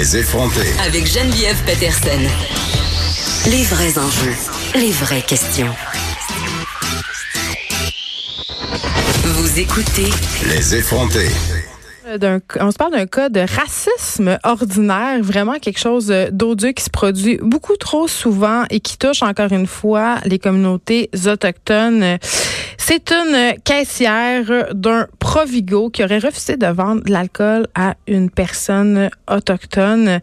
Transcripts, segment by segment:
Les effronter. Avec Geneviève Peterson. Les vrais enjeux, les vraies questions. Vous écoutez Les effronter. on se parle d'un cas de racisme ordinaire, vraiment quelque chose d'odieux qui se produit beaucoup trop souvent et qui touche encore une fois les communautés autochtones. C'est une caissière d'un Provigo qui aurait refusé de vendre de l'alcool à une personne autochtone.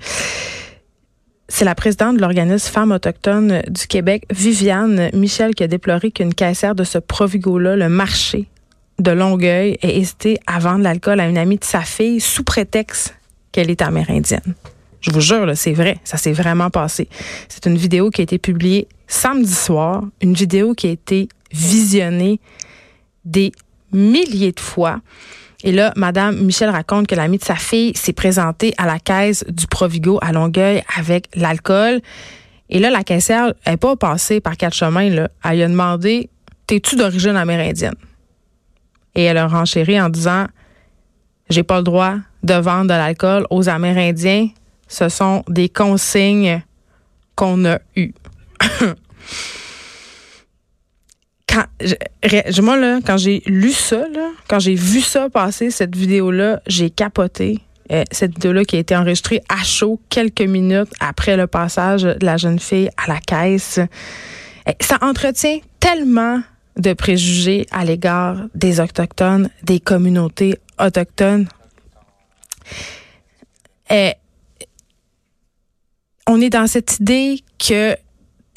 C'est la présidente de l'organisme Femmes autochtones du Québec, Viviane Michel, qui a déploré qu'une caissière de ce Provigo-là, le marché de Longueuil, ait hésité à vendre l'alcool à une amie de sa fille sous prétexte qu'elle est amérindienne. Je vous jure, c'est vrai, ça s'est vraiment passé. C'est une vidéo qui a été publiée samedi soir, une vidéo qui a été visionnée des milliers de fois. Et là, Madame Michel raconte que l'ami de sa fille s'est présentée à la caisse du Provigo à Longueuil avec l'alcool. Et là, la caissière n'est pas passée par quatre chemins. Là. Elle lui a demandé T'es-tu d'origine amérindienne? Et elle a renchéri en disant J'ai pas le droit de vendre de l'alcool aux Amérindiens. Ce sont des consignes qu'on a eues. Je, moi, là, quand j'ai lu ça, quand j'ai vu ça passer, cette vidéo-là, j'ai capoté. Euh, cette vidéo-là qui a été enregistrée à chaud quelques minutes après le passage de la jeune fille à la caisse. Euh, ça entretient tellement de préjugés à l'égard des Autochtones, des communautés autochtones. Euh, on est dans cette idée que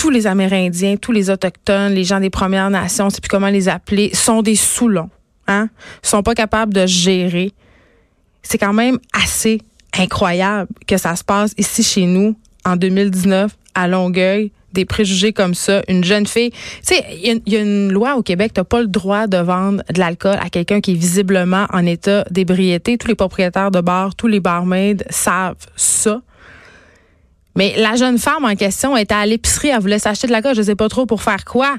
tous les Amérindiens, tous les Autochtones, les gens des Premières Nations, c'est plus comment les appeler, sont des soulons. Hein? sont pas capables de gérer. C'est quand même assez incroyable que ça se passe ici chez nous en 2019 à Longueuil des préjugés comme ça, une jeune fille. Tu sais, il y, a une loi au Québec, tu pas le droit de vendre de l'alcool à quelqu'un qui est visiblement en état d'ébriété. Tous les propriétaires de bars, tous les barmaids savent ça. Mais la jeune femme en question était à l'épicerie, elle voulait s'acheter de la coche, je sais pas trop pour faire quoi.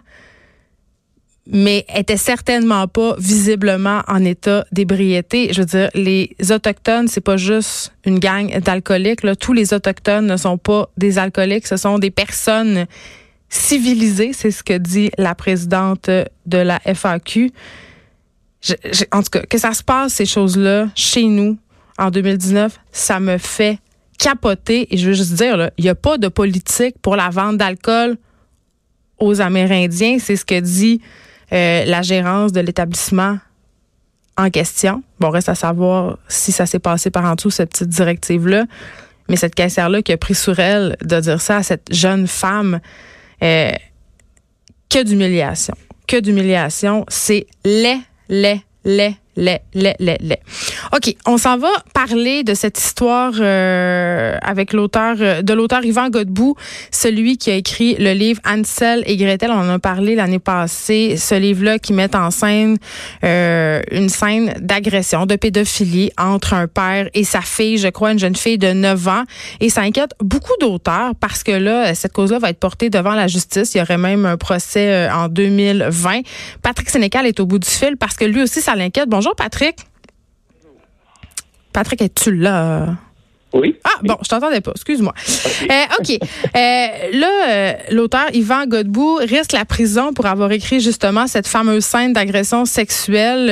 Mais était certainement pas visiblement en état d'ébriété. Je veux dire, les autochtones, c'est pas juste une gang d'alcooliques. Tous les autochtones ne sont pas des alcooliques, ce sont des personnes civilisées, c'est ce que dit la présidente de la FAQ. en tout cas, que ça se passe ces choses-là chez nous en 2019, ça me fait capoté. Et je veux juste dire, il n'y a pas de politique pour la vente d'alcool aux Amérindiens. C'est ce que dit euh, la gérance de l'établissement en question. Bon, reste à savoir si ça s'est passé par en dessous, cette petite directive-là. Mais cette caissière-là qui a pris sur elle de dire ça à cette jeune femme, euh, que d'humiliation. Que d'humiliation. C'est laid, laid, laid, les, les, les, les. OK, on s'en va parler de cette histoire euh, avec l'auteur euh, de l'auteur Yvan Godbout, celui qui a écrit le livre Ansel et Gretel. On en a parlé l'année passée. Ce livre-là qui met en scène euh, une scène d'agression, de pédophilie entre un père et sa fille, je crois, une jeune fille de 9 ans. Et ça inquiète beaucoup d'auteurs parce que là, cette cause-là va être portée devant la justice. Il y aurait même un procès en 2020. Patrick Sénécal est au bout du fil parce que lui aussi, ça l'inquiète. Bonjour, Patrick. Patrick, es-tu là? Oui. Ah, bon, je t'entendais pas, excuse-moi. OK. Euh, euh, là, euh, l'auteur Yvan Godbout risque la prison pour avoir écrit justement cette fameuse scène d'agression sexuelle.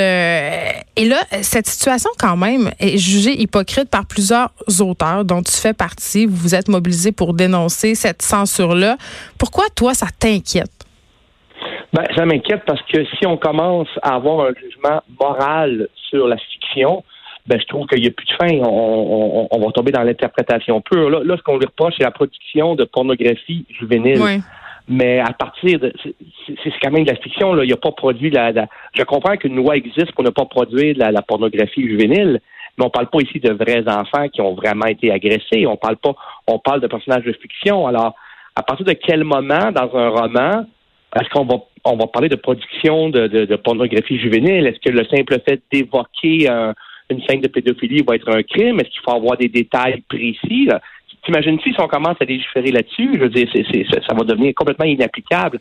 et là, cette situation, quand même, est jugée hypocrite par plusieurs auteurs dont tu fais partie. Vous vous êtes mobilisés pour dénoncer cette censure-là. Pourquoi, toi, ça t'inquiète? Ben, ça m'inquiète parce que si on commence à avoir un jugement moral sur la fiction, ben, je trouve qu'il n'y a plus de fin. On, va tomber dans l'interprétation pure. Là, ce qu'on lui reproche, c'est la production de pornographie juvénile. Mais à partir de. C'est quand même de la fiction, là. Il n'y a pas produit la, Je comprends qu'une loi existe pour ne pas produire la, la pornographie juvénile, mais on parle pas ici de vrais enfants qui ont vraiment été agressés. On parle pas, on parle de personnages de fiction. Alors, à partir de quel moment dans un roman est-ce qu'on va on va parler de production de, pornographie juvénile? Est-ce que le simple fait d'évoquer une scène de pédophilie va être un crime? Est-ce qu'il faut avoir des détails précis? T'imagines-tu si on commence à légiférer là-dessus? Je veux dire, c'est, ça va devenir complètement inapplicable.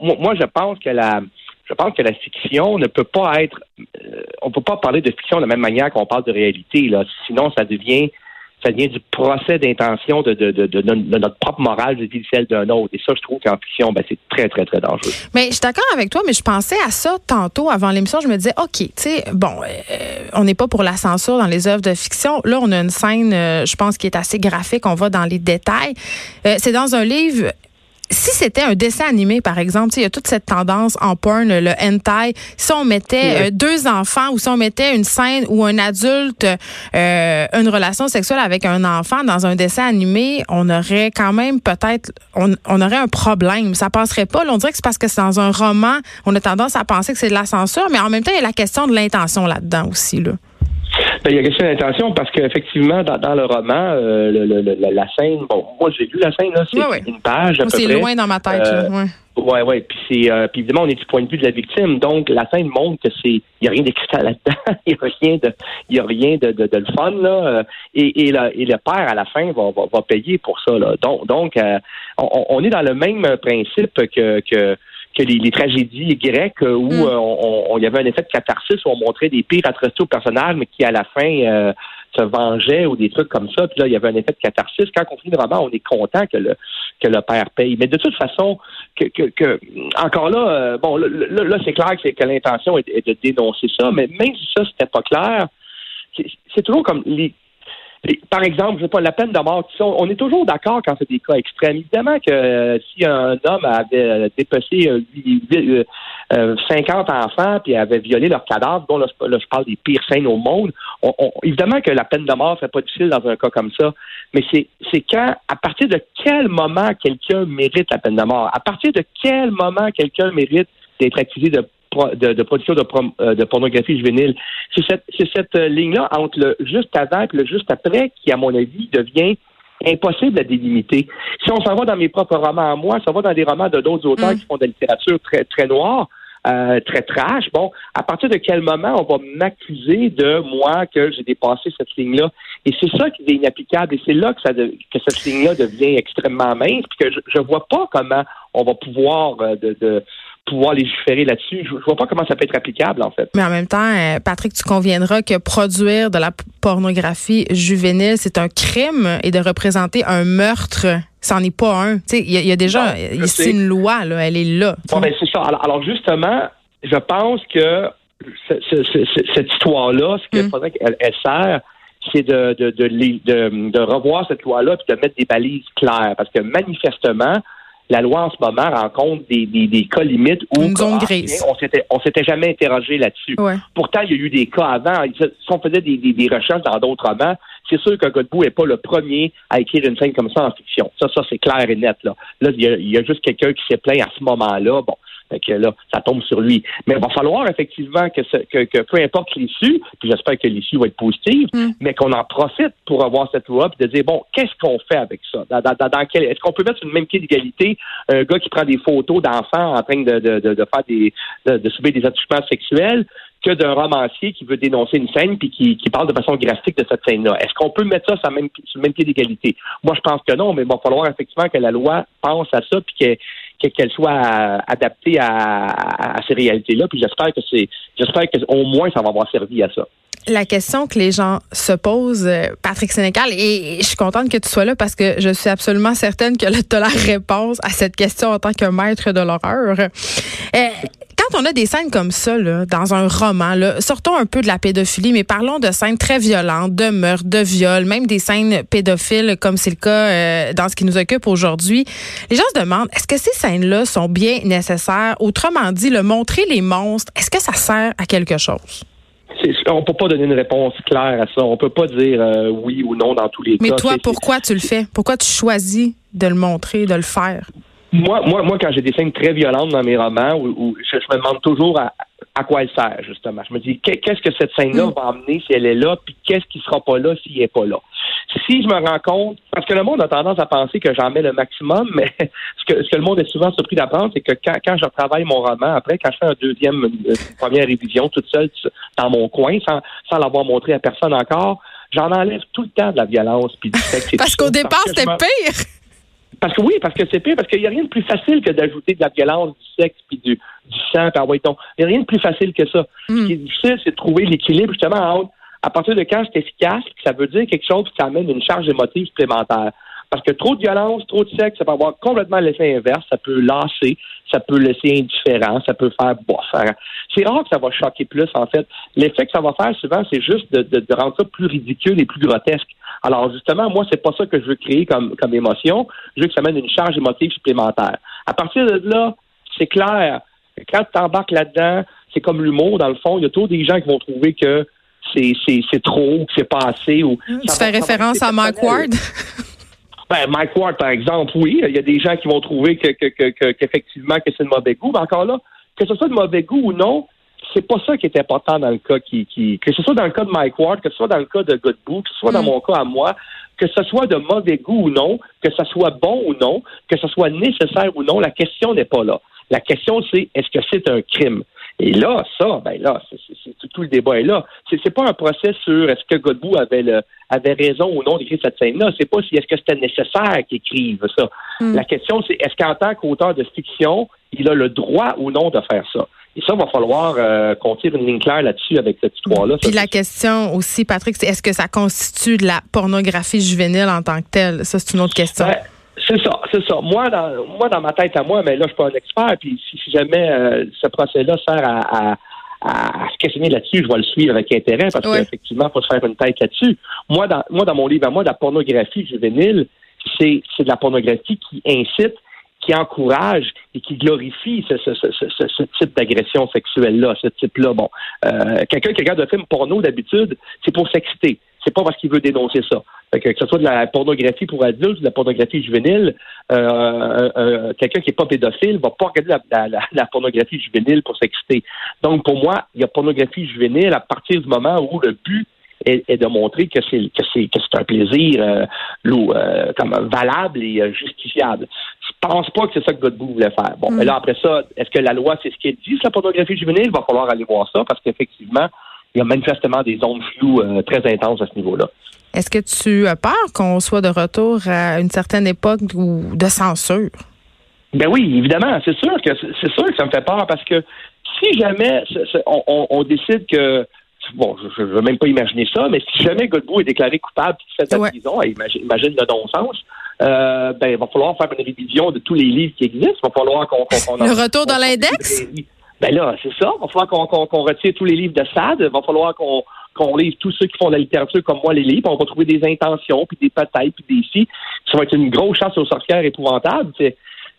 moi, je pense que la je pense que la fiction ne peut pas être euh, on peut pas parler de fiction de la même manière qu'on parle de réalité. Sinon, ça devient ça vient du procès d'intention de, de, de, notre propre morale de celle d'un autre. Et ça, je trouve qu'en fiction, ben, c'est très, très, très dangereux. Mais je suis d'accord avec toi, mais je pensais à ça tantôt avant l'émission. Je me disais, OK, tu sais, bon, euh, on n'est pas pour la censure dans les œuvres de fiction. Là, on a une scène, euh, je pense, qui est assez graphique. On va dans les détails. Euh, c'est dans un livre si c'était un dessin animé, par exemple, il y a toute cette tendance en porn, le hentai, si on mettait euh, deux enfants ou si on mettait une scène où un adulte euh, une relation sexuelle avec un enfant dans un dessin animé, on aurait quand même peut-être, on, on, aurait un problème. Ça passerait pas. on dirait que c'est parce que c'est dans un roman, on a tendance à penser que c'est de la censure, mais en même temps, il y a la question de l'intention là-dedans aussi. Là. Ben, il y a question d'intention parce qu'effectivement, dans, dans, le roman, euh, le, la scène, bon, moi j'ai lu la scène, là, c'est une page. C'est loin dans ma tête. Euh, ouais. Ouais, ouais. Puis c'est, euh, puis évidemment, on est du point de vue de la victime. Donc, la scène montre que c'est, il y a rien d'excitant là-dedans. Il y a rien de, il y a rien de, de, de le fun là. Et, et, et le père à la fin va, va, va payer pour ça là. Donc, donc, on, on, est dans le même principe que que que les, tragédies grecques euh, où mm. euh, on, il y avait un effet de catharsis où on montrait des pires atrocités aux personnages, mais qui à la fin euh, se vengeaient ou des trucs comme ça. Puis là, il y avait un effet de catharsis. Quand on finit le roman, on est content que le que le père paye. Mais de toute façon, que, que, encore là, bon, là, c'est clair que, que l'intention est, de dénoncer ça, mais même si ça c'était pas clair, c'est toujours comme les par exemple, je sais pas, la peine de mort, on est toujours d'accord quand c'est des cas extrêmes. Évidemment que euh, si un homme avait dépecé euh, 50 euh, enfants puis avait violé leur cadavre, bon, là, je parle des pires scènes au monde, évidemment que la peine de mort, c'est pas difficile dans un cas comme ça, mais c'est, c'est quand, à partir de quel moment quelqu'un mérite la peine de mort, à partir de quel moment quelqu'un mérite d'être accusé de de, production euh, de, pornographie juvénile. C'est cette, cette euh, ligne-là entre le juste avant et le juste après qui, à mon avis, devient impossible à délimiter. Si on s'en va dans mes propres romans à moi, ça va dans des romans de d'autres auteurs mm. qui font de la littérature très, très noire, euh, très trash. Bon, à partir de quel moment on va m'accuser de moi que j'ai dépassé cette ligne-là? Et c'est ça qui est inapplicable. Et c'est là que ça que cette ligne-là devient extrêmement mince. Puis que je, ne vois pas comment on va pouvoir de pouvoir légiférer là-dessus. Je, ne vois pas comment ça peut être applicable, en fait. Mais en même temps, euh, Patrick, tu conviendras que produire de la pornographie juvénile, c'est un crime et de représenter un meurtre, c'en est pas un. Il y, a déjà ici une loi, là, elle est là. Ben, c'est ça. Alors, justement, je pense que cette histoire-là, ce qu'il mm. faudrait qu'elle sert, c'est de, de, de, de, revoir cette loi-là et de mettre des balises claires. Parce que manifestement, la loi en ce moment rencontre des, des, des cas limites où on s'était on s'était jamais interrogé là-dessus. Pourtant, il y a eu des cas avant. Si on faisait des, des, recherches dans d'autres romans, c'est sûr que Godbout n'est pas le premier à écrire une scène comme ça en fiction. Ça, ça c'est clair et net. Là, là il y a, il y a juste quelqu'un qui s'est plaint à ce moment-là. Bon, fait que là, ça tombe sur lui. Mais il va falloir effectivement que, que, que peu importe l'issue, puis j'espère que l'issue va être positive, mm. mais qu'on en profite pour avoir cette loi, puis de dire bon, qu'est-ce qu'on fait avec ça? Dans, dans, dans quel, Est-ce qu'on peut mettre sur le même pied d'égalité un gars qui prend des photos d'enfants en train de, de, de, de faire des de, subir des attouchements sexuels que d'un romancier qui veut dénoncer une scène puis qui, qui parle de façon graphique de cette scène-là. Est-ce qu'on peut mettre ça sur, même, sur le même pied d'égalité? Moi, je pense que non, mais il va falloir effectivement que la loi pense à ça puis qu'elle soit adaptée à, ces réalités-là. Puis j'espère que c'est, j'espère qu'au moins ça va avoir servi à ça. La question que les gens se posent, euh, Patrick Sénécal, et je suis contente que tu sois là parce que je suis absolument certaine que tu as la réponse à cette question en tant que maître de l'horreur. On a des scènes comme ça là, dans un roman, là, sortons un peu de la pédophilie, mais parlons de scènes très violentes, de meurtres, de viols, même des scènes pédophiles comme c'est le cas euh, dans ce qui nous occupe aujourd'hui. Les gens se demandent est-ce que ces scènes-là sont bien nécessaires? Autrement dit, le montrer les monstres, est-ce que ça sert à quelque chose? On peut pas donner une réponse claire à ça. On peut pas dire euh, oui ou non dans tous les cas. Mais toi, pourquoi tu le fais? Pourquoi tu choisis de le montrer, de le faire? Moi, moi, moi, quand j'ai des scènes très violentes dans mes romans, où, je, me demande toujours à, à quoi elle sert, justement. Je me dis, qu'est-ce que cette scène-là mm. va amener si elle est là, puis qu'est-ce qui sera pas là s'il n'est pas là? Si je me rends compte, parce que le monde a tendance à penser que j'en mets le maximum, mais ce que, ce que le monde est souvent surpris d'apprendre, c'est que quand, quand je travaille mon roman, après, quand je fais un deuxième, une, première révision toute seule dans mon coin, sans, sans l'avoir montré à personne encore, j'en enlève tout le temps de la violence puis du sexe. parce qu'au départ, c'était pire. Parce que oui, parce que c'est pire, parce qu'il n'y a rien de plus facile que d'ajouter de la violence, du sexe, puis du, du sang, puis Il n'y a rien de plus facile que ça. Ce qui est difficile, c'est de trouver l'équilibre justement entre à partir de quand c'est efficace, ça veut dire quelque chose qui amène une charge émotive supplémentaire. Parce que trop de violence, trop de sexe, ça peut avoir complètement l'effet inverse. Ça peut lasser, ça peut laisser indifférent, ça peut faire bof. C'est rare que ça va choquer plus, en fait. L'effet que ça va faire souvent, c'est juste de, de, rendre ça plus ridicule et plus grotesque. Alors, justement, moi, c'est pas ça que je veux créer comme, comme émotion. Je veux que ça mène une charge émotive supplémentaire. À partir de là, c'est clair. Quand tu embarques là-dedans, c'est comme l'humour, dans le fond. Il y a toujours des gens qui vont trouver que c'est trop, que c'est pas assez. Ou, tu fais référence à Mike Ward? Ben, Mike Ward, par exemple, oui. Il y a des gens qui vont trouver que, qu'effectivement que, c'est de mauvais goût. Mais encore là, que ce soit de mauvais goût ou non, c'est pas ça qui est important dans le cas qui, qui, que ce soit dans le cas de Mike Ward, que ce soit dans le cas de Godbout, que ce soit dans mm. mon cas à moi, que ce soit de mauvais goût ou non, que ce soit bon ou non, que ce soit nécessaire ou non, la question n'est pas là. La question, c'est est-ce que c'est un crime? Et là, ça, ben là, c'est, tout, le débat est là. C'est, c'est pas un procès sur est-ce que Godbout avait le, avait raison ou non d'écrire cette scène-là. C'est pas si est-ce que c'était nécessaire qu'il écrive ça. Hmm. La question, c'est est-ce qu'en tant qu'auteur de fiction, il a le droit ou non de faire ça? Et ça, il va falloir euh, qu'on tire une ligne claire là-dessus avec cette histoire-là. Puis la question aussi, Patrick, c'est est-ce que ça constitue de la pornographie juvénile en tant que telle? Ça, c'est une autre question. Ben, c'est ça, c'est ça. Moi dans, moi, dans ma tête à moi, mais là, je suis pas un expert, puis si, jamais euh, ce procès-là sert à, à, se questionner là-dessus, je vais le suivre avec intérêt, parce qu'effectivement, il faut se faire une tête là-dessus. Moi dans, moi, dans mon livre à moi, la pornographie juvénile, c'est, c'est de la pornographie qui incite qui encourage et qui glorifie ce, ce, ce, ce type d'agression sexuelle-là, ce type-là. Bon, euh, quelqu'un qui regarde un film porno d'habitude, c'est pour s'exciter. C'est pas parce qu'il veut dénoncer ça. que, ce soit de la pornographie pour adultes, de la pornographie juvénile, euh, euh, euh, quelqu'un qui est pas pédophile va pas regarder la, la, la pornographie juvénile pour s'exciter. Donc pour moi, il y a pornographie juvénile à partir du moment où le but est, de montrer que c'est que c'est que c'est un plaisir euh, comme valable et justifiable. Je pense pas que c'est ça que Godbout voulait faire. Bon, mais là après ça, est-ce que la loi c'est ce qu'elle dit sur la pornographie juvénile? Il va falloir aller voir ça parce qu'effectivement, il y a manifestement des zones floues très intenses à ce niveau-là. Est-ce que tu as peur qu'on soit de retour à une certaine époque de censure? Ben oui, évidemment, c'est sûr que c'est sûr que ça me fait peur parce que si jamais on décide que bon, je ne veux même pas imaginer ça, mais si jamais Godbout est déclaré coupable et fait la prison, imagine, le non-sens, euh, ben, il va falloir faire une révision de tous les livres qui existent. Il va falloir qu'on. le retour dans l'index? Ben là, c'est ça. Il va falloir qu'on retire tous les livres de SAD. Il va falloir qu'on qu'on lise tous ceux qui font de la littérature comme moi les livres. On va trouver des intentions, puis des peut-être, puis des si. Ça va être une grosse chasse aux sorcières épouvantable. C'est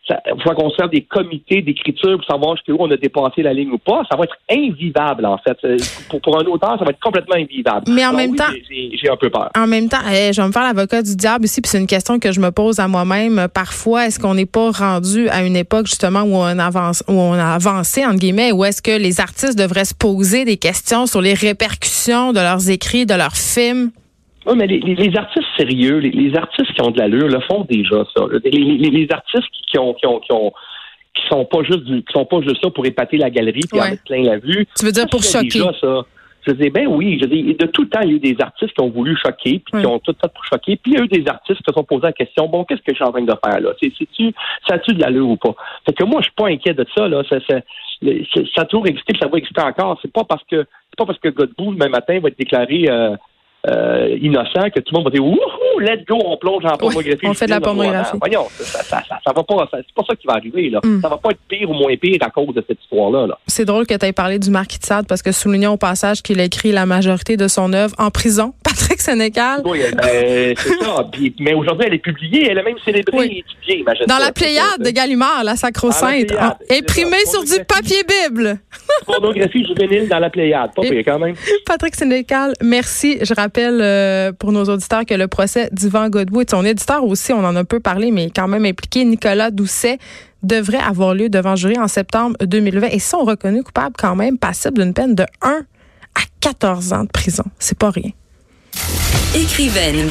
il faut qu'on serve des comités d'écriture pour savoir jusqu'où on a dépassé la ligne ou pas. Ça va être invivable, en fait. Euh, pour, pour un auteur, ça va être complètement invivable. Mais en même temps, j'ai un peu peur. En même temps, je vais me faire l'avocat du diable aussi, puis c'est une question que je me pose à moi-même. Parfois, est-ce qu'on n'est pas rendu à une époque justement où on avance, où on a avancé entre guillemets, ou est-ce que les artistes devraient se poser des questions sur les répercussions de leurs écrits, de leurs films? Oui, mais les, artistes sérieux, les, artistes qui ont de l'allure le font déjà ça. Les, artistes qui, ont, qui ont, qui ont qui sont pas juste qui sont pas juste là pour épater la galerie puis en mettre plein la vue. Tu veux dire pour choquer déjà, ça. Je dis ben oui, je dis de tout temps il y a eu des artistes qui ont voulu choquer puis qui ont tout fait pour choquer, puis il y a eu des artistes qui se sont posés la question bon qu'est-ce que je suis en train de faire là? C'est tu ça a-tu de l'allure ou pas? Fait que moi je suis pas inquiet de ça là, ça, ça, ça a toujours existé, puis ça va exister encore. C'est pas parce que c'est pas parce que Godbout demain matin va être déclaré euh, euh, innocent que tout le monde va dire Wouhou, let's go, on plonge en pornographie. on fait de la pornographie. voyons, ça, ça, ça, ça, va pas, c'est pas ça qui va arriver. Là. Mm. Ça va pas être pire ou moins pire à cause de cette histoire-là. -là, c'est drôle que tu aies parlé du Marquis de Sade parce que soulignons au passage qu'il a écrit la majorité de son œuvre en prison. Patrick Sénécal. Oui, ben, c'est ça. Puis, mais aujourd'hui, elle est publiée. Elle a même célébré Oui. et étudié, imagine Dans ça. la Pléiade de Gallimard, la Sacro-Sainte. Pléiade, Ah, Imprimée sur du papier Bible. Pornographie juvénile dans la Pléiade. Pas pire, quand même. Patrick Sénécal, merci. Je rappelle euh, pour nos auditeurs que le procès d'Yvan Godbout, son éditeur aussi, on en a un peu parlé, mais quand même impliqué, Nicolas Doucet, devrait avoir lieu devant jury en septembre 2020 et sont reconnus coupables quand même, passibles d'une peine de 1 à 14 ans de prison. C'est pas rien. Écrivaine,